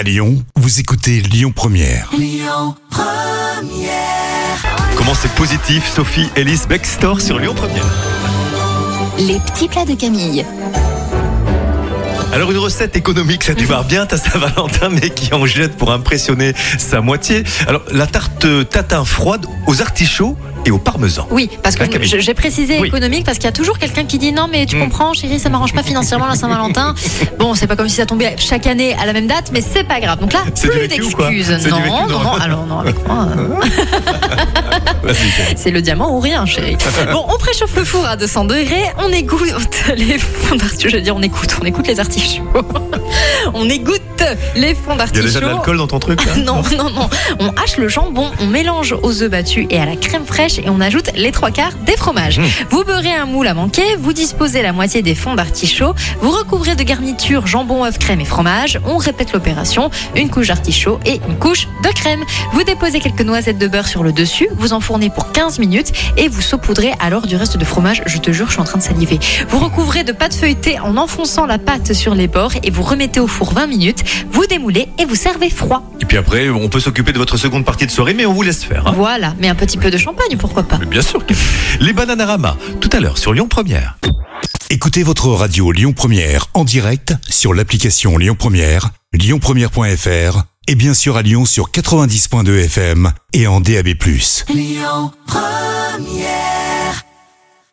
À Lyon, vous écoutez Lyon Première. Comment c'est positif, Sophie Ellis Bextor sur Lyon Première. Les petits plats de Camille. Alors une recette économique, ça démarre bien, t'as Saint-Valentin, mais qui en jette pour impressionner sa moitié. Alors la tarte tatin froide aux artichauts et au parmesan. Oui, parce que Ah, j'ai précisé Oui. économique parce qu'il y a toujours quelqu'un qui dit non mais tu Mm. comprends chérie ça m'arrange pas financièrement la Saint-Valentin. bon c'est pas comme si ça tombait chaque année à la même date mais c'est pas grave. Donc là plus d'excuses. Du Non vécu, non non non alors non avec moi. euh. C'est le diamant ou rien, chérie. Bon, on préchauffe le four à 200 degrés, on égoutte les. Je veux dire, on écoute, on écoute les artichauts. On égoutte les fonds Il y a d'artichaut. déjà de l'alcool dans ton truc là Non, non, non. On hache le jambon, on mélange aux œufs battus et à la crème fraîche et on ajoute les trois quarts des fromages. Mmh. Vous beurrez un moule à manquer, vous disposez la moitié des fonds d'artichaut, vous recouvrez de garniture jambon, œuf, crème et fromage. On répète l'opération, une couche d'artichaut et une couche de crème. Vous déposez quelques noisettes de beurre sur le dessus, vous enfournez pour 15 minutes et vous saupoudrez alors du reste de fromage. Je te jure, je suis en train de saliver. Vous recouvrez de pâte feuilletée en enfonçant la pâte sur les bords et vous remettez au four 20 minutes. Vous démoulez et vous servez froid. Et puis après, on peut s'occuper de votre seconde partie de soirée, mais on vous laisse faire. hein. Voilà, mais un petit peu de champagne, pourquoi pas Mais bien sûr. Les Bananarama, tout à l'heure sur Lyon Première. Écoutez votre radio Lyon Première en direct sur l'application Lyon Première, lyonpremière.fr et bien sûr à Lyon sur 90.2 FM et en DAB+. Lyon Première